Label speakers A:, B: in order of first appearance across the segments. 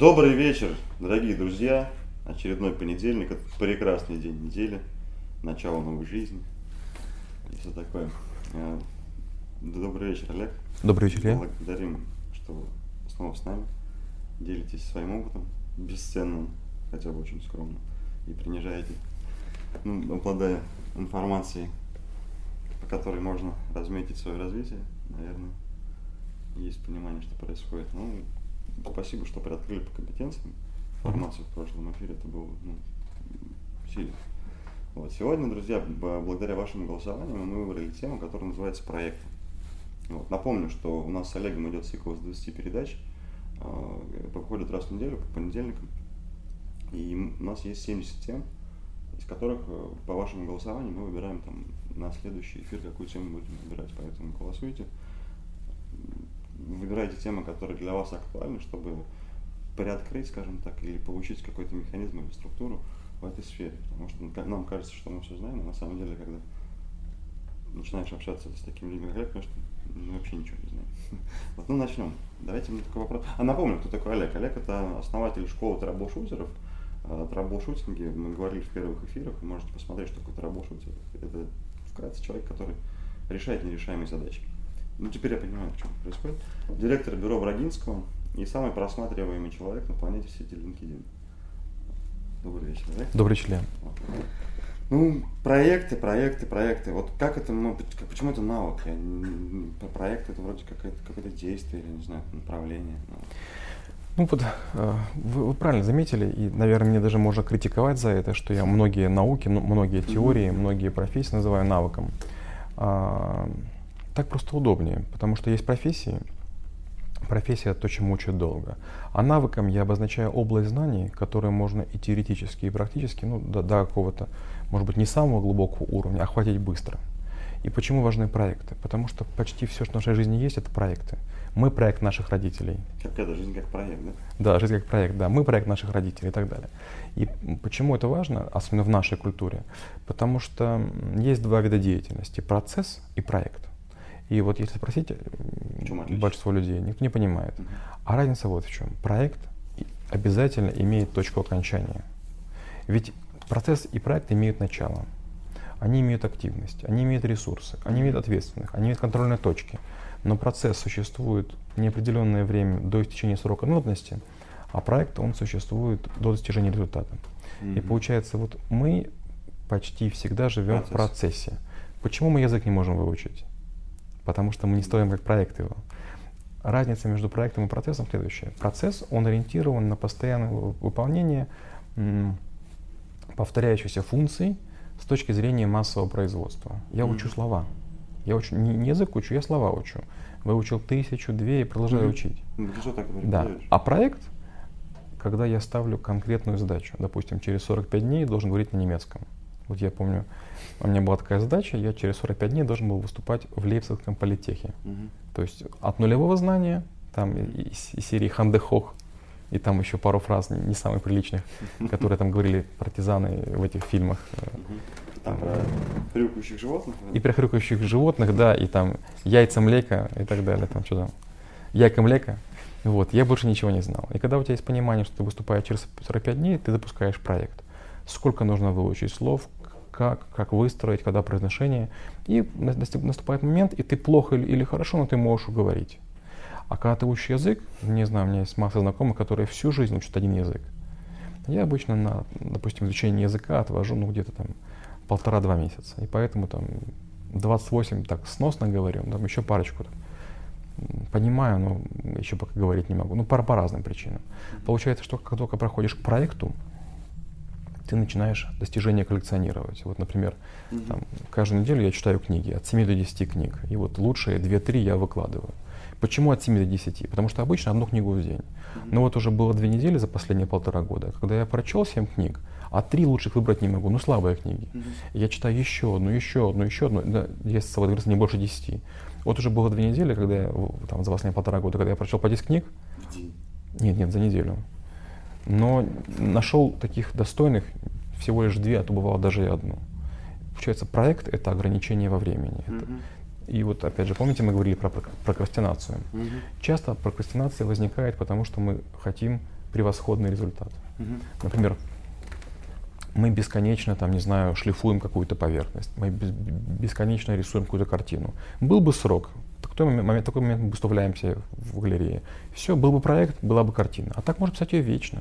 A: Добрый вечер, дорогие друзья. Очередной понедельник, это прекрасный день недели, начало новой жизни и все такое. Э, добрый вечер, Олег.
B: Добрый вечер, Илья.
A: Благодарим, что вы снова с нами, делитесь своим опытом, бесценным, хотя бы очень скромно, и принижаете, ну, обладая информацией, по которой можно разметить свое развитие, наверное, есть понимание, что происходит. Ну, спасибо, что приоткрыли по компетенциям информацию в прошлом эфире, это было ну, сильно. Вот. Сегодня, друзья, благодаря вашему голосованию мы выбрали тему, которая называется проекты. Вот. Напомню, что у нас с Олегом идет цикл из 20 передач, э, выходит раз в неделю по понедельникам. И у нас есть 70 тем, из которых э, по вашему голосованию мы выбираем там на следующий эфир, какую тему будем выбирать. Поэтому голосуйте выбирайте темы, которые для вас актуальны, чтобы приоткрыть, скажем так, или получить какой-то механизм или структуру в этой сфере. Потому что нам кажется, что мы все знаем, а на самом деле, когда начинаешь общаться с такими людьми, как Олег, конечно, мы вообще ничего не знаем. Вот, ну, начнем. Давайте мне такой вопрос. А напомню, кто такой Олег. Олег – это основатель школы трэблшутеров. О troubleshooting е мы говорили в первых эфирах, вы можете посмотреть, что такое troubleshooter. Это вкратце человек, который решает нерешаемые задачи. Ну, теперь я понимаю, чем происходит. Директор бюро Брагинского и самый просматриваемый человек на планете в сети LinkedIn. Добрый вечер, да?
B: Добрый вечер, Лен.
A: Ну, проекты, проекты, проекты. Вот как это, ну, почему это навык? Я, проект это вроде какое-то какое действие, или, не знаю, направление.
B: Ну вот, э, вы, вы правильно заметили, и, наверное, мне даже можно критиковать за это, что я многие науки, ну, многие теории, mm-hmm. многие профессии называю навыком. Так просто удобнее, потому что есть профессии, профессия то, чему учат долго. А навыком я обозначаю область знаний, которые можно и теоретически, и практически, ну, до, до какого-то, может быть, не самого глубокого уровня, охватить быстро. И почему важны проекты? Потому что почти все, что в нашей жизни есть, это проекты. Мы проект наших родителей.
A: Как это, жизнь как проект, да?
B: Да, жизнь как проект, да. Мы проект наших родителей и так далее. И почему это важно, особенно в нашей культуре? Потому что есть два вида деятельности – процесс и проект. И вот если спросить большинство людей, никто не понимает. Угу. А разница вот в чем. Проект обязательно имеет точку окончания. Ведь процесс и проект имеют начало. Они имеют активность, они имеют ресурсы, они имеют ответственных, они имеют контрольные точки. Но процесс существует неопределенное время до истечения срока нудности, а проект он существует до достижения результата. Mm-hmm. И получается, вот мы почти всегда живем Процесс. в процессе. Почему мы язык не можем выучить? Потому что мы не строим как проект его. Разница между проектом и процессом следующая. Процесс, он ориентирован на постоянное выполнение повторяющихся функций с точки зрения массового производства. Я mm-hmm. учу слова. Я учу, не, не язык учу, я слова учу. Выучил тысячу, две и продолжаю mm-hmm. учить.
A: Mm-hmm.
B: Да. А проект, когда я ставлю конкретную задачу, допустим, через 45 дней должен говорить на немецком. Вот я помню, у меня была такая задача, я через 45 дней должен был выступать в Лейпцигском политехе. Угу. То есть от нулевого знания, там из, из серии Хандехох, и там еще пару фраз не, не самых приличных, которые там говорили партизаны в этих фильмах.
A: Там про хрюкающих животных?
B: И про хрюкающих животных, да, и там яйца млека и так далее, там что там, яйка млека. Вот, я больше ничего не знал. И когда у тебя есть понимание, что ты выступаешь через 45 дней, ты запускаешь проект. Сколько нужно выучить слов, как, как выстроить, когда произношение. И наступает момент, и ты плохо или хорошо, но ты можешь уговорить. А когда ты учишь язык, не знаю, у меня есть масса знакомых, которые всю жизнь учат один язык. Я обычно на, допустим, изучение языка отвожу, ну, где-то там полтора-два месяца. И поэтому там 28 так сносно говорю, там еще парочку там, понимаю, но еще пока говорить не могу. Ну, по, по разным причинам. Получается, что как только проходишь к проекту, ты начинаешь достижения коллекционировать. Вот, например, mm-hmm. там, каждую неделю я читаю книги, от 7 до 10 книг. И вот лучшие 2-3 я выкладываю. Почему от 7 до 10? Потому что обычно одну книгу в день. Mm-hmm. Но вот уже было две недели за последние полтора года, когда я прочел 7 книг, а три лучших выбрать не могу, ну слабые книги. Mm-hmm. Я читаю еще одну, еще одну, еще одну, да, есть свободно не больше 10. Вот уже было две недели, когда я, там, за последние полтора года, когда я прочел по 10 книг.
A: В день?
B: Нет, нет, за неделю но нашел таких достойных всего лишь две, а то бывало даже и одну. Получается, проект — это ограничение во времени. Mm-hmm. Это, и вот, опять же, помните, мы говорили про прокрастинацию. Mm-hmm. Часто прокрастинация возникает, потому что мы хотим превосходный результат. Например, мы бесконечно, там, не знаю, шлифуем какую-то поверхность, мы бес- бесконечно рисуем какую-то картину. Был бы срок, такой момент, такой момент мы выставляемся в галерее. Все, был бы проект, была бы картина. А так можно писать ее вечно.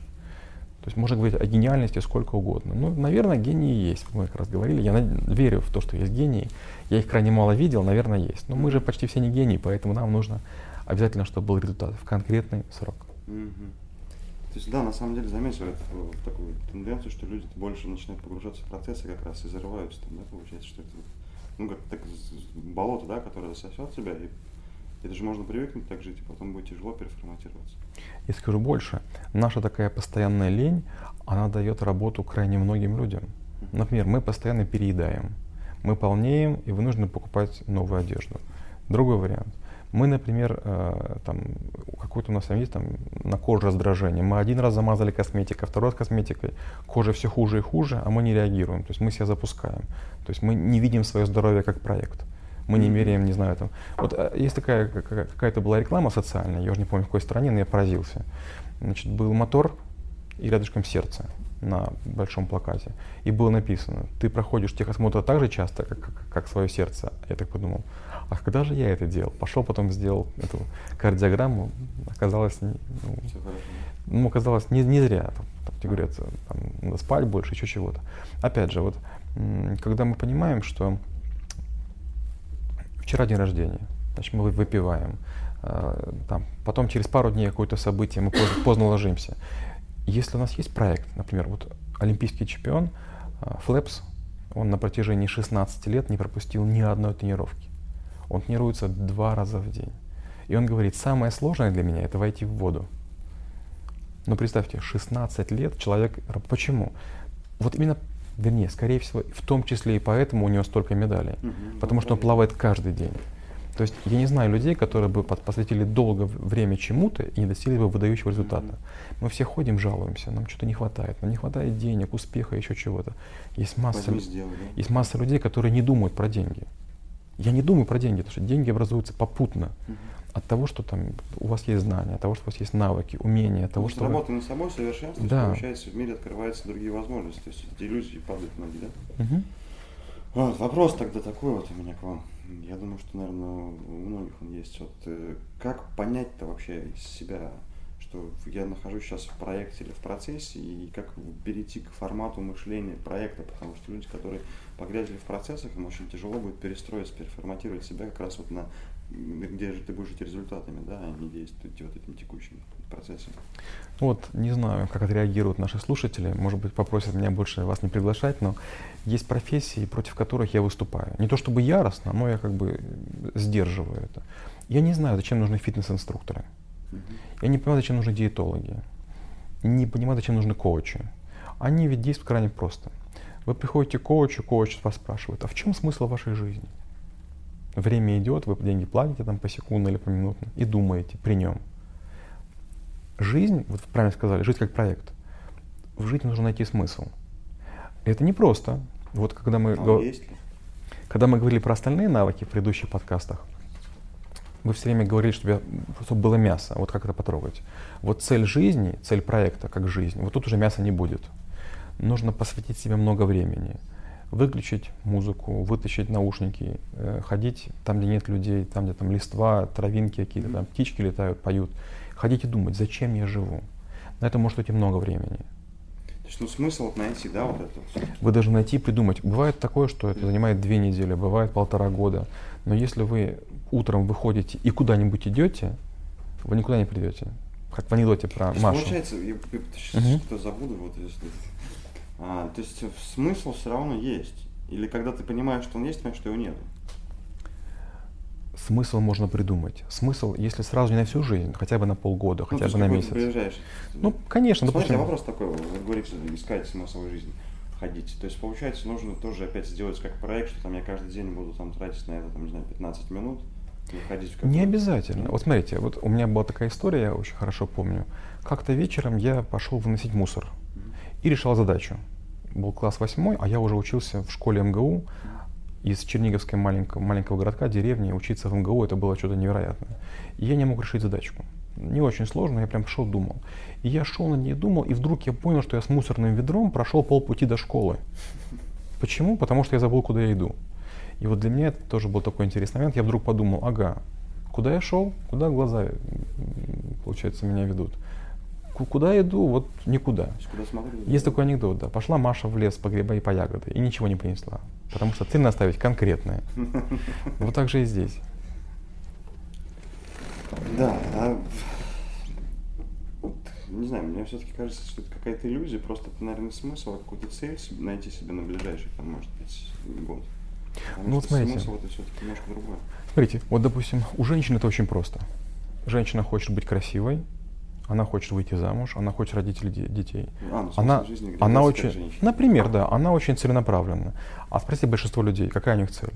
B: То есть можно говорить о гениальности сколько угодно. Ну, наверное, гении есть. Мы как раз говорили. Я верю в то, что есть гении. Я их крайне мало видел, наверное, есть. Но мы же почти все не гении, поэтому нам нужно обязательно, чтобы был результат в конкретный срок.
A: Мгм. То есть, да, на самом деле заметил это, э, такую тенденцию, что люди больше начинают погружаться в процессы как раз и зарываются там, да, получается, что это, ну, как так, болото, да, которое засосет тебя, и это же можно привыкнуть так жить, и потом будет тяжело переформатироваться.
B: И скажу больше, наша такая постоянная лень, она дает работу крайне многим людям. Например, мы постоянно переедаем, мы полнеем и вынуждены покупать новую одежду. Другой вариант. Мы, например, э, там, какой-то у нас там есть там, на коже раздражение. Мы один раз замазали косметикой, второй раз косметикой, кожа все хуже и хуже, а мы не реагируем. То есть мы себя запускаем. То есть мы не видим свое здоровье как проект. Мы не меряем, не знаю, там. Вот э, есть такая какая- какая-то была реклама социальная, я уже не помню в какой стране, но я поразился. Значит, был мотор и рядышком сердце на большом плакате. И было написано, ты проходишь техосмотр так же часто, как, как, как свое сердце. Я так подумал, а когда же я это делал? Пошел потом сделал эту кардиограмму, оказалось, ну, ну, оказалось, не, не зря. Там, там, тебе говорят, там, надо спать больше, еще чего-то. Опять же, вот, когда мы понимаем, что вчера день рождения, значит, мы вы- выпиваем, э, там, потом через пару дней какое-то событие, мы поздно, поздно ложимся. Если у нас есть проект, например, вот олимпийский чемпион э, Флэпс, он на протяжении 16 лет не пропустил ни одной тренировки. Он тренируется два раза в день. И он говорит, самое сложное для меня это войти в воду. Но представьте, 16 лет человек... Почему? Вот именно, вернее, скорее всего, в том числе и поэтому у него столько медалей.
A: Мгм.
B: Потому что он плавает каждый день. То есть я не знаю людей, которые бы пос- посвятили долго время чему-то и не достигли бы выдающего результата. Мы все ходим, жалуемся, нам что-то не хватает. Нам не хватает денег, успеха, еще чего-то. Есть масса, есть масса людей, которые не думают про деньги. Я не думаю про деньги, потому что деньги образуются попутно от того, что там у вас есть знания, от того, что у вас есть навыки, умения, от того,
A: Потому
B: что... вы-
A: работа над собой совершенствуется,
B: Да.
A: получается, в мире открываются другие возможности, то есть эти иллюзии падают многие, да?
B: Мгм.
A: Вот, вопрос тогда такой вот у меня к вам. Я думаю, что, наверное, у многих он есть. Вот э, как понять-то вообще из себя, что я нахожусь сейчас в проекте или в процессе, и как перейти к формату мышления проекта, потому что люди, которые погрязли в процессах, им очень тяжело будет перестроиться, переформатировать себя как раз вот на где же ты будешь идти результатами, да, а не действовать вот этим текущим процессом.
B: Вот, не знаю, как отреагируют наши слушатели. Может быть, попросят меня больше вас не приглашать, но есть профессии, против которых я выступаю. Не то чтобы яростно, но я как бы сдерживаю это. Я не знаю, зачем нужны фитнес-инструкторы. Я не понимаю, зачем нужны диетологи. Не понимаю, зачем нужны коучи. Они ведь действуют крайне просто. Вы приходите к коучу, коуч вас спрашивает, а в чем смысл вашей жизни? Время идет, вы деньги платите там посекундно или поминутно и думаете при нем. Жизнь, вот вы правильно сказали, жизнь как проект. В жизни нужно найти смысл. Это непросто. Вот когда мы,
A: А
B: го-
A: он есть ли?
B: когда мы говорили про остальные навыки в предыдущих подкастах, вы все время говорили, чтобы, я- чтобы было мясо. Вот как это потрогать? Вот цель жизни, цель проекта как жизнь, вот тут уже мяса не будет. Нужно посвятить себе много времени. Выключить музыку, вытащить наушники, э, ходить там, где нет людей, там, где там листва, травинки какие-то, там птички летают, поют. Ходить и думать, зачем я живу. На это может уйти много времени.
A: То есть, ну, смысл вот найти, да, вот это.
B: Вы должны найти и придумать. Бывает такое, что это занимает две недели, бывает полтора года. Но если вы утром выходите и куда-нибудь идете, вы никуда не придете. Как в анекдоте про Машу.
A: Получается, я, я сейчас
B: Мгм.
A: что забуду, вот если. А, то есть э, смысл все равно есть. Или когда ты понимаешь, что он есть, понимаешь, что его нет.
B: Смысл можно придумать. Смысл, если сразу не на всю жизнь, хотя бы на полгода,
A: Ну,
B: хотя бы на месяц.
A: приезжаешь.
B: Ну, конечно,
A: Смотрите,
B: допустим.
A: вопрос такой, вы говорите, искать смысл жизни, ходить. То есть, получается, нужно тоже опять сделать как проект, что там я каждый день буду там тратить на это, там, не знаю, 15 минут, и ходить в какой-то-
B: Не обязательно. Вот смотрите, вот у меня была такая история, я очень хорошо помню. Как-то вечером я пошел выносить мусор и решал задачу. Был класс восьмой, а я уже учился в школе МГУ из Черниговской маленького, маленького городка, деревни. Учиться в МГУ это было что-то невероятное. И я не мог решить задачку. не очень сложно, я прям шел думал. И я шел на ней думал, и вдруг я понял, что я с мусорным ведром прошел полпути до школы. Почему? Потому что я забыл, куда я иду. И вот для меня это тоже был такой интересный момент. Я вдруг подумал, ага, куда я шел, куда глаза, получается, меня ведут. Куда иду, вот никуда.
A: Куда смотрю,
B: Есть такой анекдот, да. Пошла Маша в лес по гриба и по ягоды, и ничего не принесла. Потому что цель наставить конкретная. Вот так же и здесь.
A: Да, а, вот, не знаю, мне все-таки кажется, что это какая-то иллюзия, просто это, наверное, смысл, какую-то цель найти себе на ближайший, там, может быть, год. Потому
B: Ну вот смотрите.
A: смысл это все-таки немножко другое.
B: Смотрите, вот допустим, у женщин это очень просто. Женщина хочет быть красивой, она хочет выйти замуж, она хочет родить де- детей.
A: А, ну,
B: Она,
A: жизни
B: она очень,
A: женщина.
B: например, да, она очень целенаправленна. А спроси большинство людей, какая у них цель?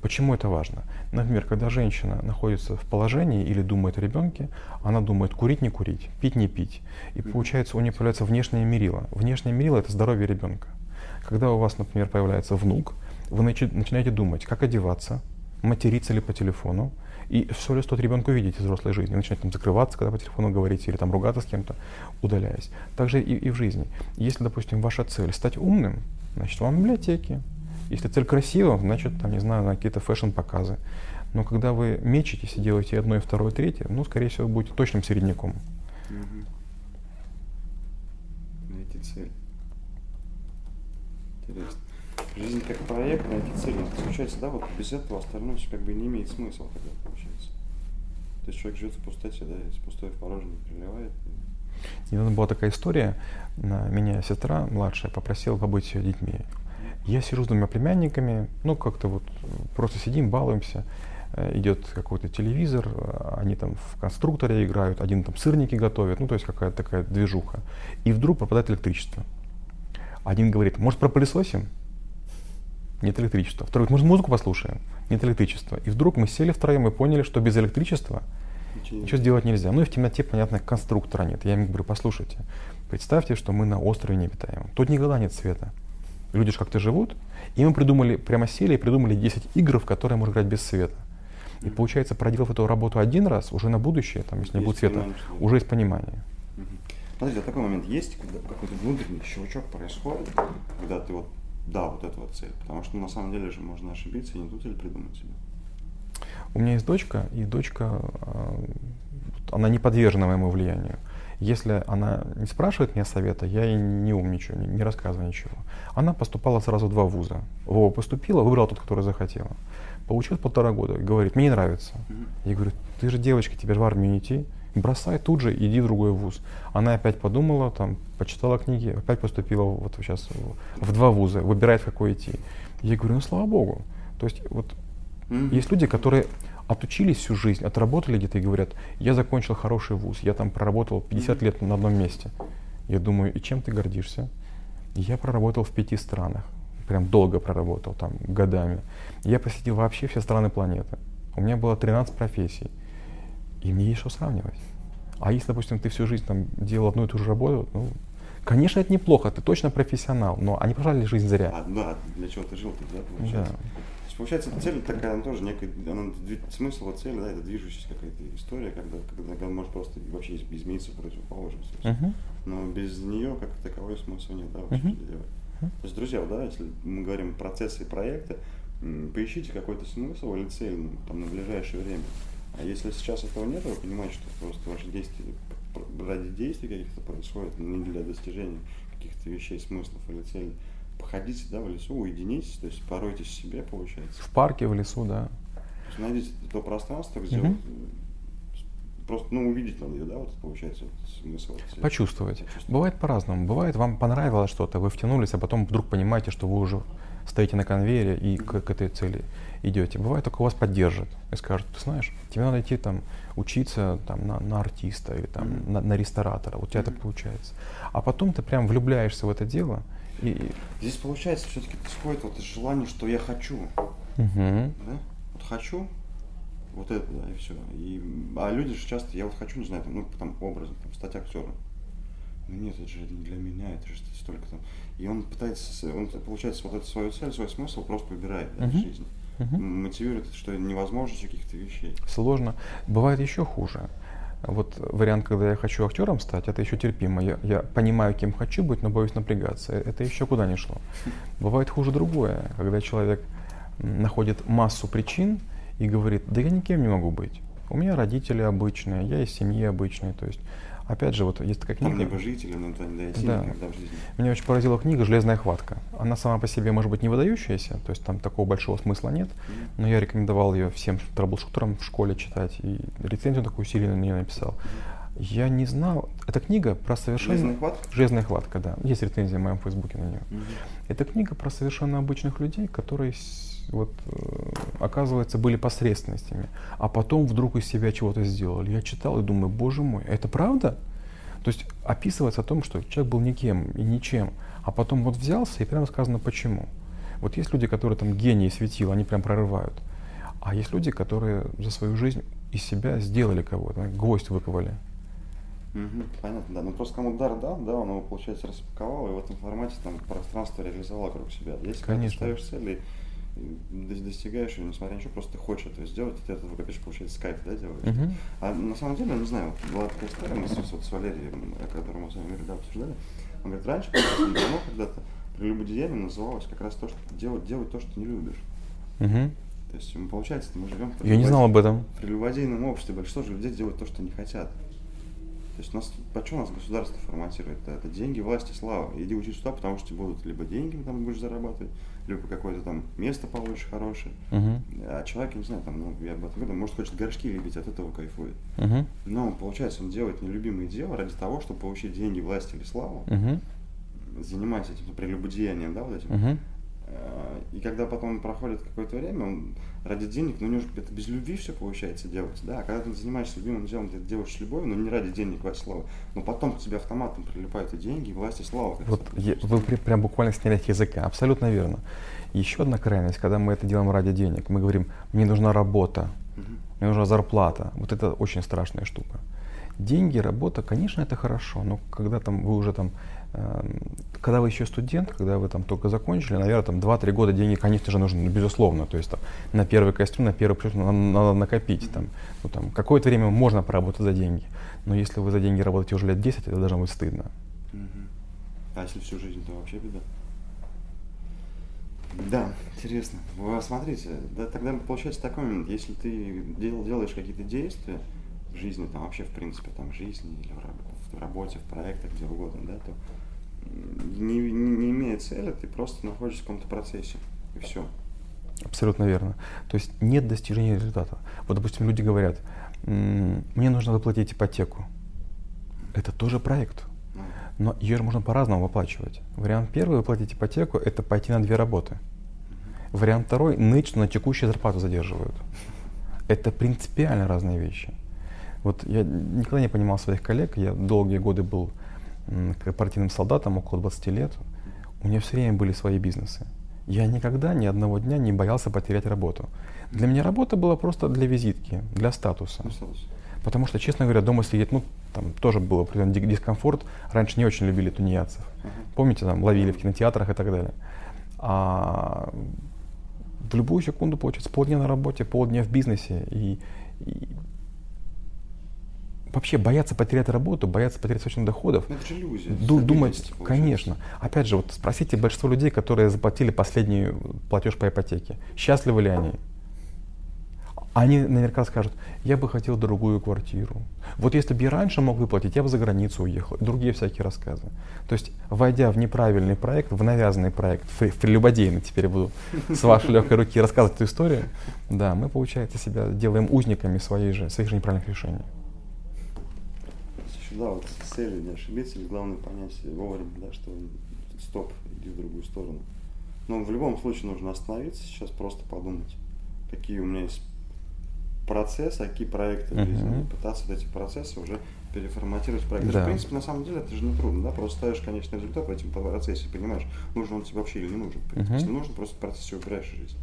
B: Почему это важно? Например, когда женщина находится в положении или думает о ребенке, она думает курить не курить, пить не пить. И получается у нее появляется внешнее мерило. Внешнее мерило это здоровье ребенка. Когда у вас, например, появляется внук, вы начи- начинаете думать, как одеваться, материться ли по телефону, и все ли стоит ребенку видеть из взрослой жизни. Начинать там закрываться, когда по телефону говорите, или там ругаться с кем-то, удаляясь. Также и, и в жизни. Если, допустим, ваша цель стать умным, значит, вам библиотеки. Если цель красивая, значит, там, не знаю, на какие-то фэшн-показы. Но когда вы мечетесь и делаете одно, и второе, и третье, ну, скорее всего, вы будете точным середняком.
A: Мгм. Найти цель. Интересно. Жизнь как проект, найти цель. Получается, да, вот без этого остальное всё как бы не имеет смысла тогда. То есть человек живет в пустоте, да, из пустое в порожнее переливает.
B: Недавно была такая история, на- меня сестра младшая попросила побыть с её детьми. Я сижу с двумя племянниками, ну как-то вот просто сидим, балуемся. Э, Идет какой-то телевизор, э, они там в конструкторе играют, один там сырники готовит, ну то есть какая-то такая движуха. И вдруг пропадает электричество. Один говорит, может пропылесосим? Нет электричества. Второй говорит, может музыку послушаем? Нет электричества. И вдруг мы сели втроем и поняли, что без электричества
A: Ничего не
B: Ничего сделать нельзя. Ну и в темноте, понятно, конструктора нет. Я им говорю, послушайте, представьте, что мы на острове необитаемом. Тут никогда нет света. Люди же как-то живут. И мы придумали, прямо сели и придумали 10 игр, в которые можно играть без света. И получается, проделав эту работу один раз, уже на будущее, там, если не
A: Есть
B: будет света, уже есть понимание.
A: Подожди, а такой момент есть, когда какой-то внутренний щелчок происходит, когда ты вот, да, вот эта вот цель. Потому что ну, на самом деле же можно ошибиться и не ту цель придумать себе.
B: У меня есть дочка, и дочка, э, она не подвержена моему влиянию. Если она не спрашивает меня совета, я ей не умничаю, не, не рассказываю ничего. Она поступала сразу в два вуза. В поступила, выбрала тот, который захотела. Получилось полтора года. Говорит, мне не нравится. Я говорю, ты же девочка, тебе же в армию не идти. Бросай тут же, иди в другой вуз. Она опять подумала, там, почитала книги, опять поступила вот сейчас в, два вуза, выбирает, в какой идти. Я говорю, ну слава богу. То есть вот
A: Мгм.
B: есть люди, которые отучились всю жизнь, отработали где-то и говорят, я закончил хороший вуз, я там проработал 50
A: Мгм.
B: лет на одном месте. Я думаю, и чем ты гордишься? Я проработал в пяти странах, прям долго проработал, там, годами. Я посетил вообще все страны планеты. У меня было 13 профессий. И мне есть что сравнивать. А если, допустим, ты всю жизнь там делал одну и ту же работу, ну, конечно, это неплохо, ты точно профессионал, но они прожили жизнь зря.
A: А, да, для чего ты жил, да,
B: Да.
A: получается? То есть, получается, цель такая, она тоже некая, она, смысл вот цели, да, это движущаяся какая-то история, когда, когда, когда может просто вообще из- измениться в противоположность.
B: Мгм.
A: Но без нее как таковой смысла нет, да, вообще что делать. То есть, друзья, да, если мы говорим про процессы и проекты, поищите какой-то смысл или цель ну, там, на ближайшее время. А если сейчас этого нет, вы понимаете, что просто ваши действия ради действий каких-то происходят, не для достижения каких-то вещей, смыслов или целей. Походите, да, в лесу, уединитесь, то есть поройтесь в себе, получается.
B: В парке, в лесу, да.
A: То есть найдите то пространство, где
B: Мгм.
A: вот, просто, ну, увидеть надо ее, да, вот получается, вот смысл. вот.
B: Почувствовать.
A: Почувствовать.
B: Бывает по-разному. Бывает, вам понравилось что-то, вы втянулись, а потом вдруг понимаете, что вы уже стоите на конвейере и к, к этой цели идете. Бывает, только вас поддержат и скажут, ты знаешь, тебе надо идти там учиться там, на, на артиста или там,
A: Мгм.
B: на, на ресторатора. Вот у тебя так
A: Мгм.
B: получается. А потом ты прям влюбляешься в это дело. И,
A: Здесь получается все-таки исходит вот из желания, что я хочу,
B: Мгм.
A: да? Вот хочу, вот это, да, и все. И, а люди же часто, я вот хочу, не знаю, там, ну, там, образом, там, стать актером. Ну нет, это же не для меня, это же столько там. И он пытается, он, получается, вот эту свою цель, свой смысл просто убирает да, из
B: Мгм.
A: жизни. М, Мотивирует, что невозможность каких-то вещей.
B: Сложно. Бывает еще хуже. Вот вариант, когда я хочу актером стать, это еще терпимо. Я, я понимаю, кем хочу быть, но боюсь напрягаться. Это еще куда не шло. Бывает хуже другое, когда человек находит массу причин и говорит, да я никем не могу быть. У меня родители обычные, я из семьи обычной. То есть, опять же, вот есть такая книга.
A: Там но это не дойти
B: Да.
A: никогда в жизни.
B: Меня очень поразила книга «Железная хватка». Она сама по себе может быть не выдающаяся, то есть там такого большого смысла нет,
A: Мгм.
B: но я рекомендовал ее всем трэблшутерам в школе читать, и рецензию такую сильную на нее написал. Я не знал, эта книга про совершенно...
A: Железная хватка?
B: «Железная хватка», да. Есть рецензия в моем фейсбуке на нее.
A: Мгм.
B: Это книга про совершенно обычных людей, которые вот, э, оказывается, были посредственностями, а потом вдруг из себя чего-то сделали. Я читал и думаю, боже мой, это правда? То есть описывается о том, что человек был никем и ничем, а потом вот взялся и прямо сказано почему. Вот есть люди, которые там гении светил, они прям прорывают. А есть люди, которые за свою жизнь из себя сделали кого-то, гвоздь выковали.
A: Мгм, Понятно, да. Ну просто кому дар дал, да, он его, получается, распаковал, и в этом формате там пространство реализовал вокруг себя. Если ты ставишь цель и до- достигаешь ее, несмотря на что, просто ты хочешь этого сделать, и ты этого, опять же, получается, с кайфа, да, делаешь.
B: Мгм.
A: А на самом деле, не знаю, вот была такая история, мы с, вот с Валерием, о котором мы с вами говорили, обсуждали. Он говорит, раньше, давно, когда-то, прелюбодеяние называлось как раз то, что делать, делать то, что не любишь.
B: Мгм.
A: То есть, получается, мы живем в
B: Я не знал об этом.
A: в прелюбодейном обществе большинство же людей делают то, что не хотят. То есть нас, почему нас государство форматирует? Это, это деньги, власть и слава. Иди учись туда, потому что тебе будут либо деньги там будешь зарабатывать, либо какое-то там место получишь хорошее.
B: Мгм.
A: А человек, я не знаю, там, ну, я об этом говорю, может, хочет горшки лепить, от этого кайфует.
B: Мгм.
A: Но, получается, он делает нелюбимое дело ради того, чтобы получить деньги, власть или славу,
B: Мгм.
A: занимаясь этим прелюбодеянием, да, вот этим.
B: Мгм.
A: Э, И когда потом проходит какое-то время, он ради денег, ну, у него же это без любви все получается делать, да, а когда ты занимаешься любимым делом, ты это делаешь с любовью, но не ради денег, власть, славы, но потом к тебе автоматом прилипают и деньги, и власть, и слава.
B: Вот я- вы прям буквально сняли с языка. Абсолютно верно. Еще одна крайность, когда мы это делаем ради денег. Мы говорим, мне нужна работа,
A: Мгм.
B: мне нужна зарплата. Вот это очень страшная штука. Деньги, работа, конечно, это хорошо, но когда там вы уже там, эм, когда вы еще студент, когда вы там только закончили, наверное, там 2-3 года деньги, конечно же, нужны, ну, безусловно. То есть там на первый костюм, на первый плюс надо, надо накопить. Там, ну, там, какое-то время можно поработать за деньги. Но если вы за деньги работаете уже лет 10, это должно быть стыдно.
A: А если всю жизнь, то вообще беда. Да, интересно. Вы смотрите, да, тогда получается такой момент, если ты дел- делаешь какие-то действия в жизни, там вообще в принципе там в жизни или в, в работе, в проектах, где угодно, да, то не, не, не имея цели, ты просто находишься в каком-то процессе. И все.
B: Абсолютно верно. То есть нет достижения результата. Вот, допустим, люди говорят, «М, мне нужно выплатить ипотеку. Это тоже проект.
A: Ну,
B: Но ее же можно по-разному выплачивать. Вариант первый выплатить ипотеку – это пойти на две работы. Вариант второй – ныть, что на текущую зарплату задерживают. Это принципиально разные вещи. Вот я никогда не понимал своих коллег, я долгие годы был корпоративным солдатом, около 20 лет. У меня все время были свои бизнесы. Я никогда ни одного дня не боялся потерять работу. Для меня работа была просто для визитки, для статуса.
A: статус.
B: Потому что, честно говоря, дома сидеть, ну, там тоже был определенный ди- дискомфорт. Раньше не очень любили тунеядцев. Помните, там ловили в кинотеатрах и так далее. А в любую секунду, получается, полдня на работе, полдня в бизнесе. И, и вообще бояться потерять работу, бояться потерять источник доходов.
A: Ну, это же иллюзия.
B: Ду- думать,
A: получается.
B: конечно. Опять же, вот спросите большинство людей, которые заплатили последний платеж по ипотеке, счастливы ли они? Они наверняка скажут, я бы хотел другую квартиру. Вот если бы я раньше мог выплатить, я бы за границу уехал. Другие всякие рассказы. То есть, войдя в неправильный проект, в навязанный проект, в в прелюбодейный, теперь я буду с вашей легкой руки рассказывать эту историю, да, мы, получается, себя делаем узниками своей же, своих же неправильных решений.
A: Да, вот с целью не ошибиться, или главное понять вовремя, да, что стоп, иди в другую сторону. Но в любом случае нужно остановиться сейчас, просто подумать, какие у меня есть процессы, а какие проекты в жизни,
B: Мгм.
A: и пытаться вот эти процессы уже переформатировать проект.
B: Да.
A: В принципе, на самом деле это же не трудно, да, просто ставишь конечный результат в этом процессе, понимаешь, нужен он тебе вообще или не нужен.
B: Мгм.
A: Если нужен, просто процессе убираешь из жизни.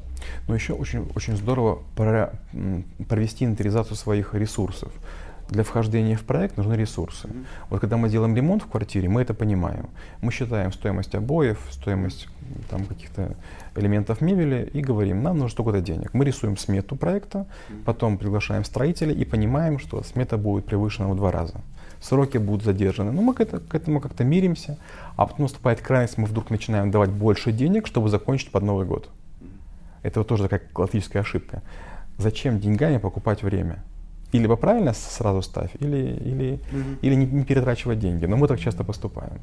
B: Но еще очень, очень здорово про- провести инвентаризацию своих ресурсов. Для вхождения в проект нужны ресурсы. Mm-hmm. Вот когда мы делаем ремонт в квартире, мы это понимаем. Мы считаем стоимость обоев, стоимость там, каких-то элементов мебели и говорим, нам нужно столько-то денег. Мы рисуем смету проекта, mm-hmm. потом приглашаем строителя и понимаем, что смета будет превышена в два раза. Сроки будут задержаны. Но мы к, это, к этому как-то миримся, а потом наступает крайность, мы вдруг начинаем давать больше денег, чтобы закончить под Новый год. Это вот тоже такая классическая ошибка. Зачем деньгами покупать время? Или либо правильно сразу ставь, или, или, mm-hmm. или не, не перетрачивать деньги. Но мы так часто поступаем.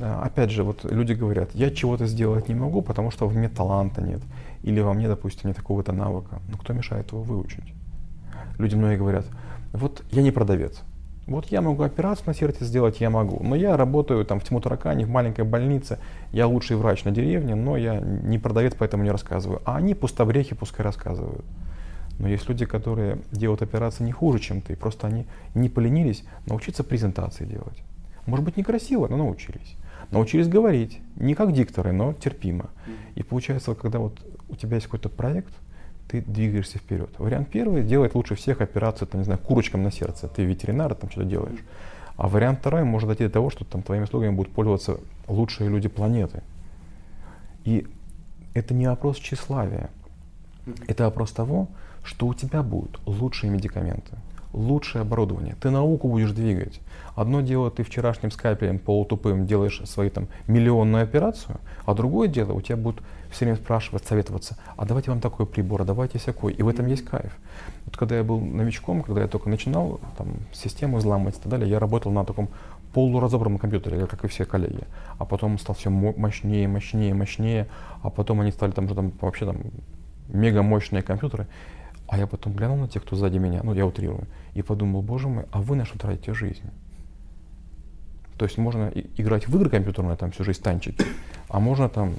B: А, опять же, вот люди говорят, я чего-то сделать не могу, потому что в мне таланта нет. Или во мне, допустим, нет такого-то навыка. Ну кто мешает его выучить? Люди многие говорят, вот я не продавец. Вот я могу операцию на сердце сделать, я могу. Но я работаю там в Тимутаракане, в маленькой больнице. Я лучший врач на деревне, но я не продавец, поэтому не рассказываю. А они пустобрехи пускай рассказывают. Но есть люди, которые делают операции не хуже, чем ты. Просто они не поленились научиться презентации делать. Может быть, некрасиво, но научились. Научились говорить. Не как дикторы, но терпимо. И получается, когда вот у тебя есть какой-то проект, ты двигаешься вперед. Вариант первый делать лучше всех операцию, там, не знаю, курочкам на сердце. Ты ветеринар, там что-то делаешь. А вариант второй может дойти до того, что там твоими услугами будут пользоваться лучшие люди планеты. И это не вопрос тщеславия. Это вопрос того, что у тебя будут лучшие медикаменты, лучшее оборудование. Ты науку будешь двигать. Одно дело, ты вчерашним скальпелем полутупым делаешь свою там миллионную операцию, а другое дело, у тебя будут все время спрашивать, советоваться, а давайте вам такой прибор, а давайте всякой. И в этом есть кайф. Вот когда я был новичком, когда я только начинал там, систему взламывать и так далее, я работал на таком полуразобранном компьютере, как и все коллеги. А потом стал все мощнее, мощнее, мощнее, а потом они стали там уже там вообще там мега мощные компьютеры. А я потом глянул на тех, кто сзади меня, ну я утрирую, и подумал, боже мой, а вы на что тратите жизнь? То есть можно играть в игры компьютерные, там всю жизнь танчики, а можно там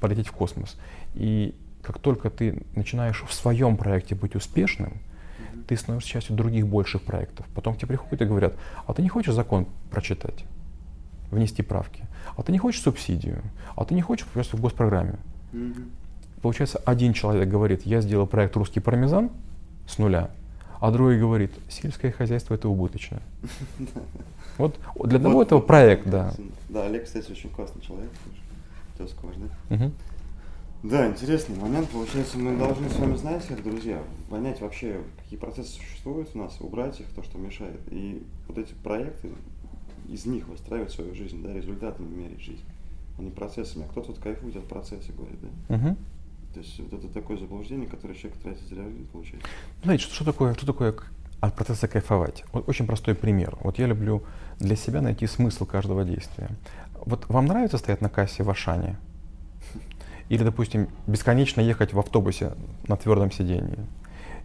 B: полететь в космос. И как только ты начинаешь в своем проекте быть успешным, mm-hmm. ты становишься частью других больших проектов. Потом к тебе приходят и говорят, а ты не хочешь закон прочитать, внести правки? А ты не хочешь субсидию? А ты не хочешь просто в госпрограмме? Mm-hmm. Получается, один человек говорит, я сделал проект «Русский пармезан» с нуля, а другой говорит, сельское хозяйство это убыточно. Вот для одного этого проект, да.
A: Да, Олег, кстати, очень классный человек. Тезка ваш, да? Да, интересный момент. Получается, мы должны с вами знать, как друзья, понять вообще, какие процессы существуют у нас, убрать их, то, что мешает. И вот эти проекты, из них выстраивать свою жизнь, да, результатами мерить жизнь, а не процессами. А кто тут кайфует от процесса, говорит, да? Угу. То есть вот это такое заблуждение, которое человек тратит зря жизнь, получается.
B: Знаете, что, что такое, что такое от процесса кайфовать? Вот очень простой пример. Вот я люблю для себя найти смысл каждого действия. Вот вам нравится стоять на кассе в Ашане? Или, допустим, бесконечно ехать в автобусе на твердом сидении?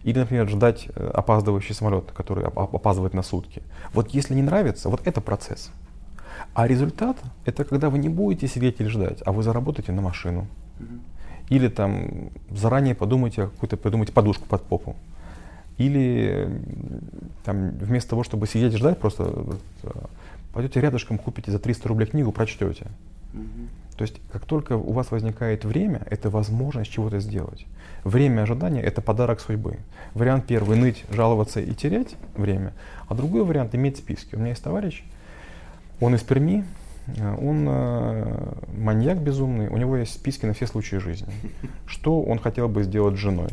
B: Или, например, ждать э, опаздывающий самолет, который опаздывает на сутки. Вот если не нравится, вот это процесс. А результат — это когда вы не будете сидеть или ждать, а вы заработаете на машину. Или там заранее подумайте, какую-то придумайте подушку под попу. Или там, вместо того, чтобы сидеть и ждать, просто э, пойдете рядышком, купите за 300 рублей книгу, прочтете. Угу. То есть, как только у вас возникает время, это возможность чего-то сделать. Время ожидания – это подарок судьбы. Вариант первый – ныть, жаловаться и терять время. А другой вариант – иметь списки. У меня есть товарищ, он из Перми, он э, маньяк безумный, у него есть списки на все случаи жизни. Что он хотел бы сделать с женой,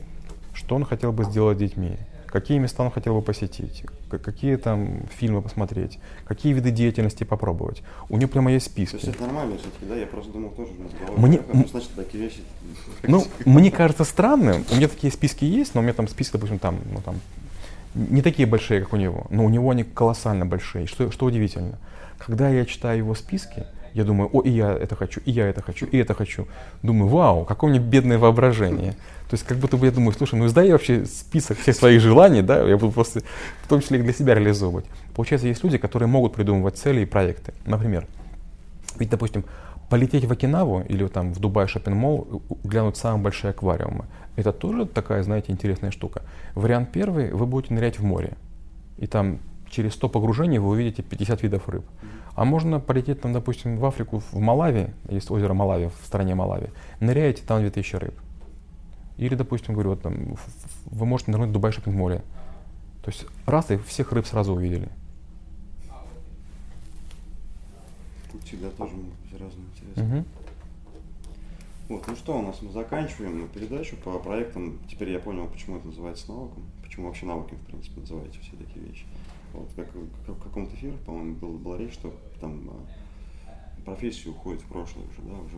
B: что он хотел бы сделать с детьми, какие места он хотел бы посетить, какие там фильмы посмотреть, какие виды деятельности попробовать. У него прямо есть списки. То
A: есть это нормально все-таки, да? Я просто думал тоже
B: мне, значит, такие вещи. Ну, мне кажется странным. У меня такие списки есть, но у меня там списки, допустим, там, ну, там не такие большие, как у него, но у него они колоссально большие. Что, что удивительно, когда я читаю его списки, я думаю, о, и я это хочу, и я это хочу, и это хочу. Думаю, вау, какое у меня бедное воображение. То есть как будто бы я думаю, слушай, ну издай вообще список всех своих желаний, да, я буду просто в том числе и для себя реализовывать. Получается, есть люди, которые могут придумывать цели и проекты. Например, ведь, допустим, полететь в Окинаву или там в Дубай шоппинг молл глянуть самые большие аквариумы, это тоже такая, знаете, интересная штука. Вариант первый, вы будете нырять в море. И там через 100 погружений вы увидите 50 видов рыб. А можно полететь, там, допустим, в Африку, в Малави, есть озеро Малави, в стране Малави, ныряете, там 2000 рыб. Или, допустим, говорю, вот, там, вы можете нырнуть в Дубай шоппинг море. То есть раз и всех рыб сразу увидели.
A: Тут всегда тоже могут быть разные интересы.
B: Мгм.
A: Вот, ну что, у нас мы заканчиваем передачу по проектам. Теперь я понял, почему это называется навыком, почему вообще навыки, в принципе, называете все такие вещи. Вот, как, как в каком-то эфире, по-моему, было, была речь, что там а, профессия уходит в прошлое уже, да, уже